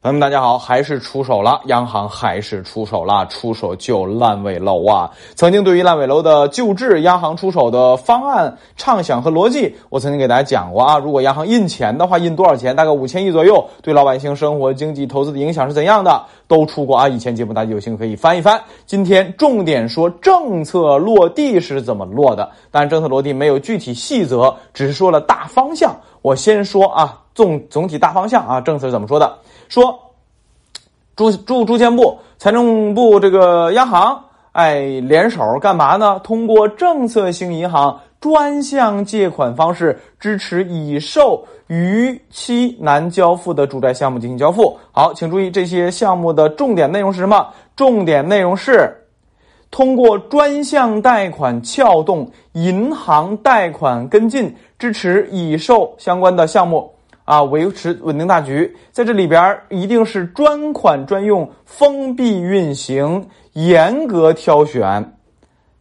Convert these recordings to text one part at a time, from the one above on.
朋友们，大家好，还是出手了，央行还是出手了，出手救烂尾楼啊！曾经对于烂尾楼的救治，央行出手的方案畅想和逻辑，我曾经给大家讲过啊。如果央行印钱的话，印多少钱？大概五千亿左右，对老百姓生活、经济、投资的影响是怎样的？都出过啊。以前节目大家有兴趣可以翻一翻。今天重点说政策落地是怎么落的，但政策落地没有具体细则，只是说了大方向。我先说啊，总总体大方向啊，政策是怎么说的？说，住住住建部、财政部这个央行，哎，联手干嘛呢？通过政策性银行专项借款方式，支持已售逾期难交付的住宅项目进行交付。好，请注意这些项目的重点内容是什么？重点内容是通过专项贷款撬动银行贷款跟进，支持已售相关的项目。啊，维持稳定大局，在这里边一定是专款专用、封闭运行、严格挑选。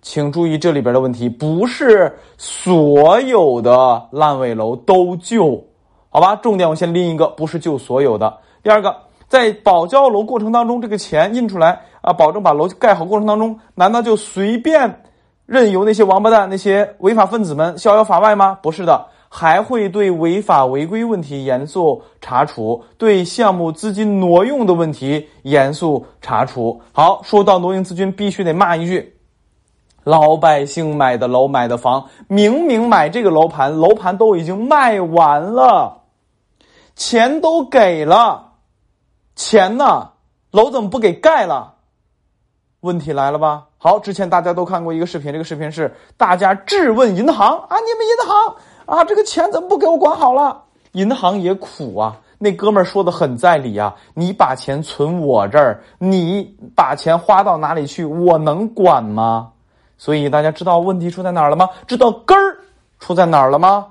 请注意这里边的问题，不是所有的烂尾楼都救，好吧？重点我先拎一个，不是救所有的。第二个，在保交楼过程当中，这个钱印出来啊，保证把楼盖好过程当中，难道就随便任由那些王八蛋、那些违法分子们逍遥法外吗？不是的。还会对违法违规问题严肃查处，对项目资金挪用的问题严肃查处。好，说到挪用资金，必须得骂一句：老百姓买的楼、买的房，明明买这个楼盘，楼盘都已经卖完了，钱都给了，钱呢？楼怎么不给盖了？问题来了吧？好，之前大家都看过一个视频，这个视频是大家质问银行啊，你们银行。啊，这个钱怎么不给我管好了？银行也苦啊。那哥们儿说的很在理啊。你把钱存我这儿，你把钱花到哪里去，我能管吗？所以大家知道问题出在哪儿了吗？知道根儿出在哪儿了吗？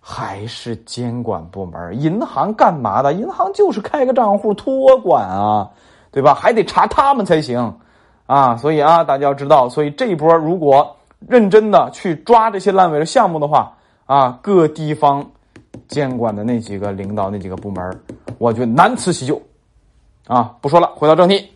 还是监管部门？银行干嘛的？银行就是开个账户托管啊，对吧？还得查他们才行啊。所以啊，大家要知道，所以这一波如果认真的去抓这些烂尾的项目的话。啊，各地方监管的那几个领导、那几个部门，我觉得难辞其咎。啊，不说了，回到正题，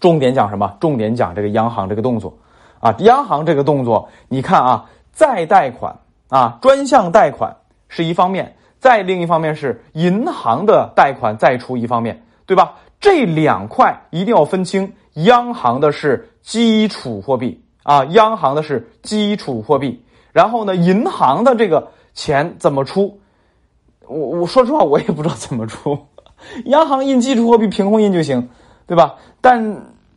重点讲什么？重点讲这个央行这个动作。啊，央行这个动作，你看啊，再贷款啊，专项贷款是一方面，再另一方面是银行的贷款再出一方面，对吧？这两块一定要分清。央行的是基础货币啊，央行的是基础货币。然后呢？银行的这个钱怎么出？我我说实话，我也不知道怎么出。央行印基础货币，凭空印就行，对吧？但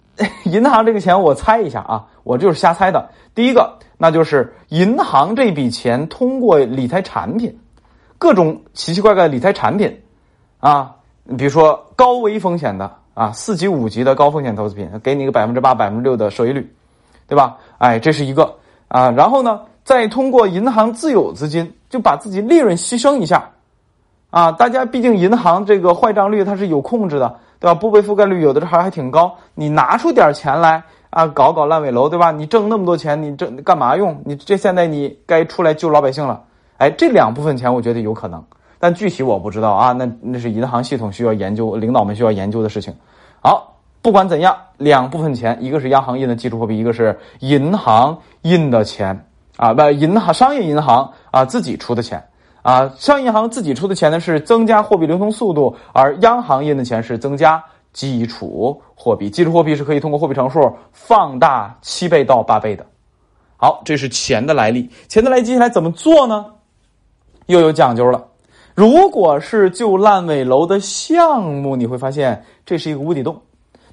银行这个钱，我猜一下啊，我就是瞎猜的。第一个，那就是银行这笔钱通过理财产品，各种奇奇怪怪的理财产品啊，比如说高危风险的啊，四级五级的高风险投资品，给你个百分之八、百分之六的收益率，对吧？哎，这是一个啊。然后呢？再通过银行自有资金，就把自己利润牺牲一下，啊，大家毕竟银行这个坏账率它是有控制的，对吧？不被覆盖率有的时候还挺高，你拿出点钱来啊，搞搞烂尾楼，对吧？你挣那么多钱，你挣干嘛用？你这现在你该出来救老百姓了，哎，这两部分钱我觉得有可能，但具体我不知道啊，那那是银行系统需要研究，领导们需要研究的事情。好，不管怎样，两部分钱，一个是央行印的基础货币，一个是银行印的钱。啊，不，银行商业银行啊自己出的钱啊，商业银行自己出的钱呢是增加货币流通速度，而央行印的钱是增加基础货币。基础货币是可以通过货币乘数放大七倍到八倍的。好，这是钱的来历。钱的来历接下来怎么做呢？又有讲究了。如果是救烂尾楼的项目，你会发现这是一个无底洞，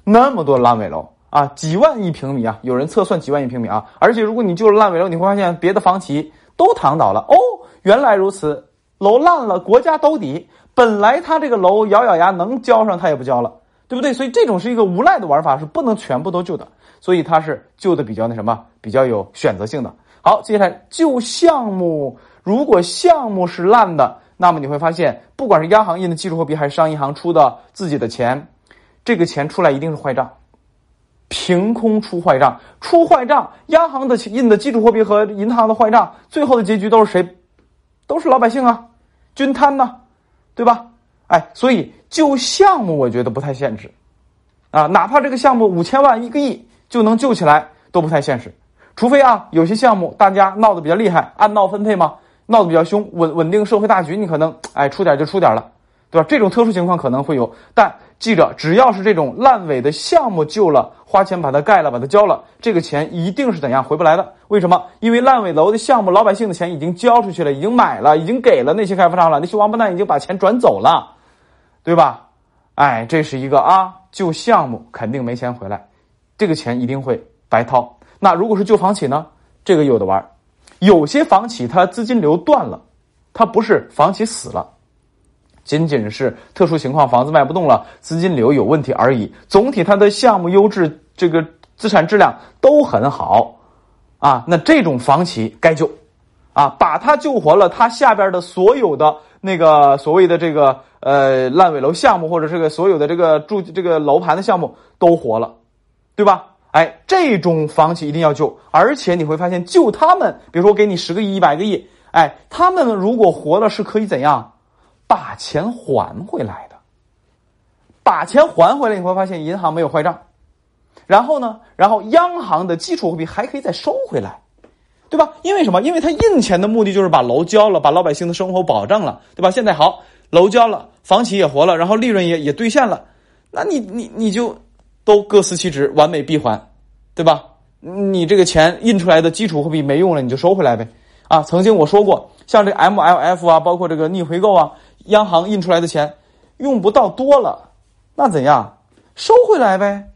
那么多烂尾楼。啊，几万亿平米啊！有人测算几万亿平米啊！而且如果你救了烂尾楼，你会发现别的房企都躺倒了哦。原来如此，楼烂了，国家兜底。本来他这个楼咬咬牙能交上，他也不交了，对不对？所以这种是一个无赖的玩法，是不能全部都救的。所以他是救的比较那什么，比较有选择性的。好，接下来救项目，如果项目是烂的，那么你会发现，不管是央行印的技术货币，还是商业银行出的自己的钱，这个钱出来一定是坏账。凭空出坏账，出坏账，央行的印的基础货币和银行的坏账，最后的结局都是谁？都是老百姓啊，均摊呢，对吧？哎，所以救项目我觉得不太现实，啊，哪怕这个项目五千万一个亿就能救起来都不太现实，除非啊有些项目大家闹得比较厉害，按闹分配嘛，闹得比较凶，稳稳定社会大局，你可能哎出点就出点了，对吧？这种特殊情况可能会有，但记着，只要是这种烂尾的项目救了，花钱把它盖了，把它交了，这个钱一定是怎样回不来的？为什么？因为烂尾楼的项目，老百姓的钱已经交出去了，已经买了，已经给了那些开发商了，那些王八蛋已经把钱转走了。对吧？哎，这是一个啊，救项目肯定没钱回来，这个钱一定会白掏。那如果是救房企呢？这个有的玩有些房企它资金流断了，它不是房企死了，仅仅是特殊情况，房子卖不动了，资金流有问题而已。总体它的项目优质，这个资产质量都很好啊。那这种房企该救啊，把它救活了，它下边的所有的那个所谓的这个。呃，烂尾楼项目或者这个所有的这个住这个楼盘的项目都活了，对吧？哎，这种房企一定要救，而且你会发现救他们，比如说给你十个亿、一百个亿，哎，他们如果活了是可以怎样把钱还回来的？把钱还回来，你会发现银行没有坏账，然后呢，然后央行的基础货币还可以再收回来，对吧？因为什么？因为它印钱的目的就是把楼交了，把老百姓的生活保障了，对吧？现在好。楼交了，房企也活了，然后利润也也兑现了，那你你你就都各司其职，完美闭环，对吧？你这个钱印出来的基础货币没用了，你就收回来呗。啊，曾经我说过，像这 MLF 啊，包括这个逆回购啊，央行印出来的钱用不到多了，那怎样收回来呗？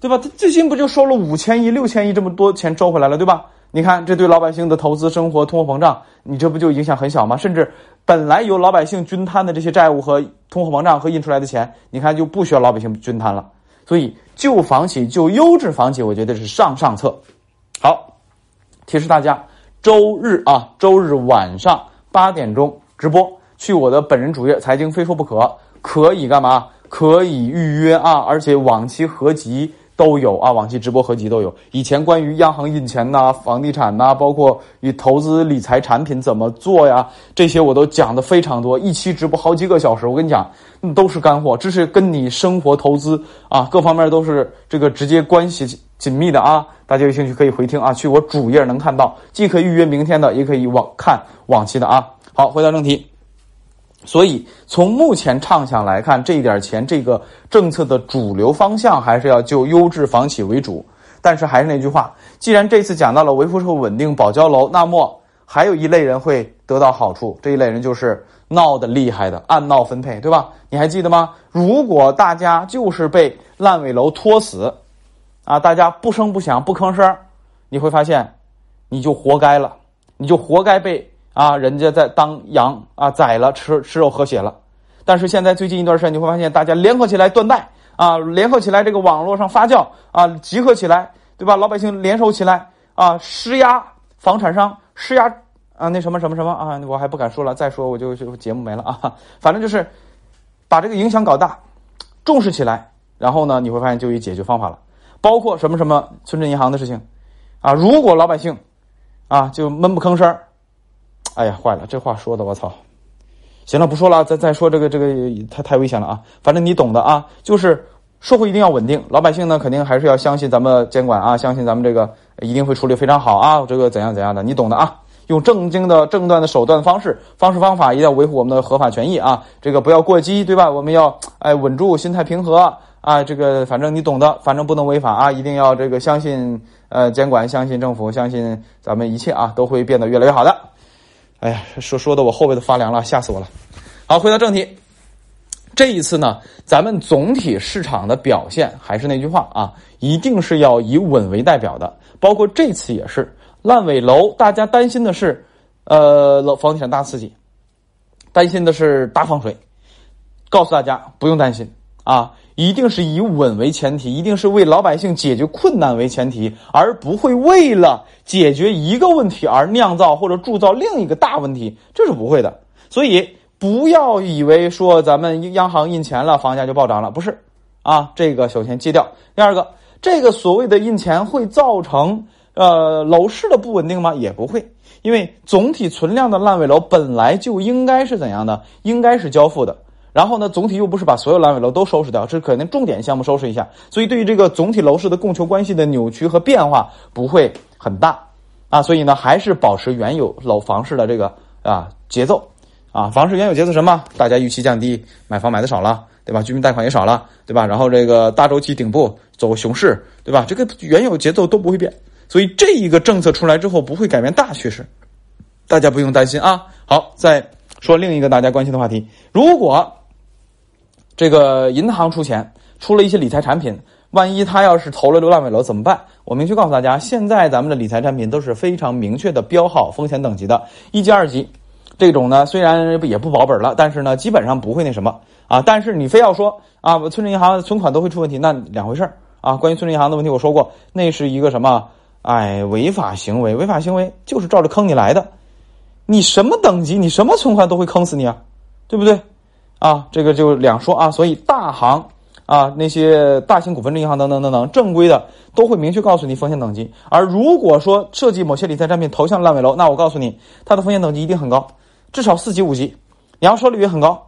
对吧？他最近不就收了五千亿、六千亿这么多钱收回来了，对吧？你看这对老百姓的投资、生活、通货膨胀，你这不就影响很小吗？甚至。本来由老百姓均摊的这些债务和通货膨胀和印出来的钱，你看就不需要老百姓均摊了。所以救房企、救优质房企，我觉得是上上策。好，提示大家，周日啊，周日晚上八点钟直播，去我的本人主页“财经非说不可”，可以干嘛？可以预约啊，而且往期合集。都有啊，往期直播合集都有。以前关于央行印钱呐、房地产呐，包括与投资理财产品怎么做呀，这些我都讲的非常多。一期直播好几个小时，我跟你讲，都是干货，这是跟你生活投资啊各方面都是这个直接关系紧密的啊。大家有兴趣可以回听啊，去我主页能看到，既可以预约明天的，也可以往看往期的啊。好，回到正题。所以，从目前畅想来看，这一点钱，这个政策的主流方向还是要就优质房企为主。但是还是那句话，既然这次讲到了维护社会稳定、保交楼，那么还有一类人会得到好处。这一类人就是闹得厉害的，按闹分配，对吧？你还记得吗？如果大家就是被烂尾楼拖死，啊，大家不声不响、不吭声，你会发现，你就活该了，你就活该被。啊，人家在当羊啊，宰了吃吃肉喝血了。但是现在最近一段时间，你会发现大家联合起来断贷啊，联合起来这个网络上发酵啊，集合起来，对吧？老百姓联手起来啊，施压房产商，施压啊，那什么什么什么啊，我还不敢说了，再说我就就节目没了啊。反正就是把这个影响搞大，重视起来，然后呢，你会发现就有解决方法了，包括什么什么村镇银行的事情啊，如果老百姓啊就闷不吭声哎呀，坏了！这话说的我操！行了，不说了，再再说这个这个太太危险了啊！反正你懂的啊，就是社会一定要稳定，老百姓呢肯定还是要相信咱们监管啊，相信咱们这个一定会处理非常好啊，这个怎样怎样的，你懂的啊！用正经的正断的手段方式方式方法，一定要维护我们的合法权益啊！这个不要过激，对吧？我们要哎稳住，心态平和啊！这个反正你懂的，反正不能违法啊！一定要这个相信呃监管，相信政府，相信咱们一切啊都会变得越来越好的。哎呀，说说的我后背都发凉了，吓死我了。好，回到正题，这一次呢，咱们总体市场的表现还是那句话啊，一定是要以稳为代表的。包括这次也是烂尾楼，大家担心的是，呃，楼房地产大刺激，担心的是大放水。告诉大家不用担心啊。一定是以稳为前提，一定是为老百姓解决困难为前提，而不会为了解决一个问题而酿造或者铸造另一个大问题，这是不会的。所以不要以为说咱们央行印钱了，房价就暴涨了，不是啊？这个首先戒掉。第二个，这个所谓的印钱会造成呃楼市的不稳定吗？也不会，因为总体存量的烂尾楼本来就应该是怎样的？应该是交付的。然后呢，总体又不是把所有烂尾楼都收拾掉，这可能重点项目收拾一下，所以对于这个总体楼市的供求关系的扭曲和变化不会很大啊，所以呢，还是保持原有楼房市的这个啊节奏啊，房市原有节奏什么？大家预期降低，买房买的少了，对吧？居民贷款也少了，对吧？然后这个大周期顶部走熊市，对吧？这个原有节奏都不会变，所以这一个政策出来之后不会改变大趋势，大家不用担心啊。好，再说另一个大家关心的话题，如果。这个银行出钱出了一些理财产品，万一他要是投了流浪尾楼怎么办？我明确告诉大家，现在咱们的理财产品都是非常明确的标号风险等级的，一级、二级，这种呢虽然也不保本了，但是呢基本上不会那什么啊。但是你非要说啊，村镇银行存款都会出问题，那两回事儿啊。关于村镇银行的问题，我说过，那是一个什么？哎，违法行为，违法行为就是照着坑你来的，你什么等级，你什么存款都会坑死你啊，对不对？啊，这个就两说啊，所以大行啊，那些大型股份制银行等等等等，正规的都会明确告诉你风险等级。而如果说涉及某些理财产品投向烂尾楼，那我告诉你，它的风险等级一定很高，至少四级五级，你要收益率很高。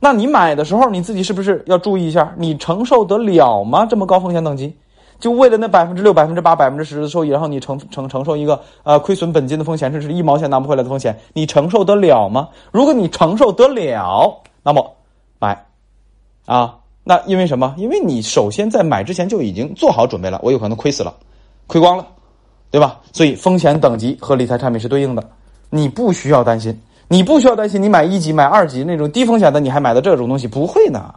那你买的时候，你自己是不是要注意一下，你承受得了吗？这么高风险等级，就为了那百分之六、百分之八、百分之十的收益，然后你承承承受一个呃亏损本金的风险，甚至一毛钱拿不回来的风险，你承受得了吗？如果你承受得了。那么，买，啊，那因为什么？因为你首先在买之前就已经做好准备了，我有可能亏死了，亏光了，对吧？所以风险等级和理财产品是对应的，你不需要担心，你不需要担心，你买一级、买二级那种低风险的，你还买的这种东西不会呢，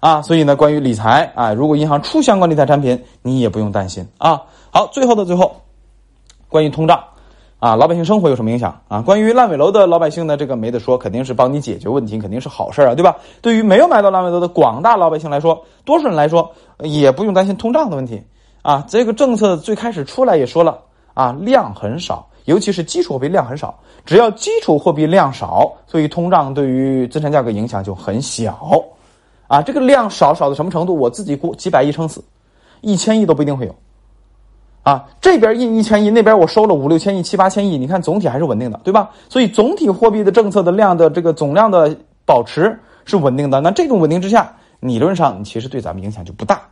啊，所以呢，关于理财啊，如果银行出相关理财产品，你也不用担心啊。好，最后的最后，关于通胀。啊，老百姓生活有什么影响啊？关于烂尾楼的老百姓呢，这个没得说，肯定是帮你解决问题，肯定是好事啊，对吧？对于没有买到烂尾楼的广大老百姓来说，多数人来说也不用担心通胀的问题啊。这个政策最开始出来也说了啊，量很少，尤其是基础货币量很少，只要基础货币量少，所以通胀对于资产价格影响就很小啊。这个量少少到什么程度？我自己估几百亿撑死，一千亿都不一定会有。啊，这边印一千亿，那边我收了五六千亿、七八千亿，你看总体还是稳定的，对吧？所以总体货币的政策的量的这个总量的保持是稳定的。那这种稳定之下，理论上其实对咱们影响就不大，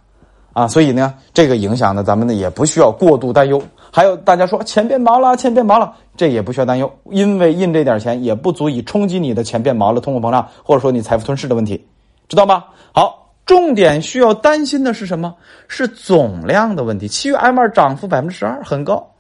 啊，所以呢，这个影响呢，咱们呢也不需要过度担忧。还有大家说钱变薄了，钱变薄了，这也不需要担忧，因为印这点钱也不足以冲击你的钱变薄了、通货膨胀，或者说你财富吞噬的问题，知道吗？好。重点需要担心的是什么？是总量的问题。七月 M 二涨幅百分之十二，很高，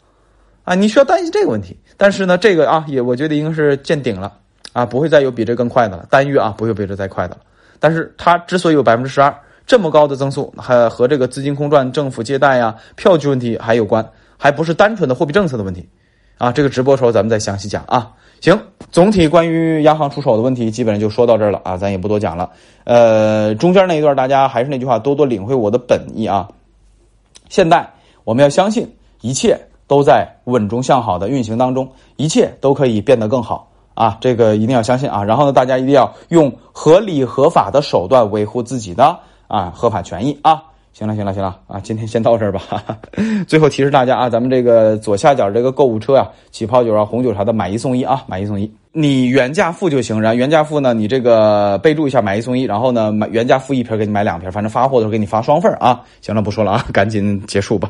啊，你需要担心这个问题。但是呢，这个啊，也我觉得应该是见顶了，啊，不会再有比这更快的了。单月啊，不会比这再快的了。但是它之所以有百分之十二这么高的增速，还和这个资金空转、政府借贷呀、票据问题还有关，还不是单纯的货币政策的问题，啊，这个直播时候咱们再详细讲啊。行，总体关于央行出手的问题，基本上就说到这儿了啊，咱也不多讲了。呃，中间那一段，大家还是那句话，多多领会我的本意啊。现在我们要相信，一切都在稳中向好的运行当中，一切都可以变得更好啊，这个一定要相信啊。然后呢，大家一定要用合理合法的手段维护自己的啊合法权益啊。行了，行了，行了啊！今天先到这儿吧。最后提示大家啊，咱们这个左下角这个购物车呀，起泡酒啊、红酒啥的，买一送一啊，买一送一。你原价付就行，然后原价付呢，你这个备注一下买一送一，然后呢买原价付一瓶，给你买两瓶，反正发货的时候给你发双份啊。行了，不说了啊，赶紧结束吧。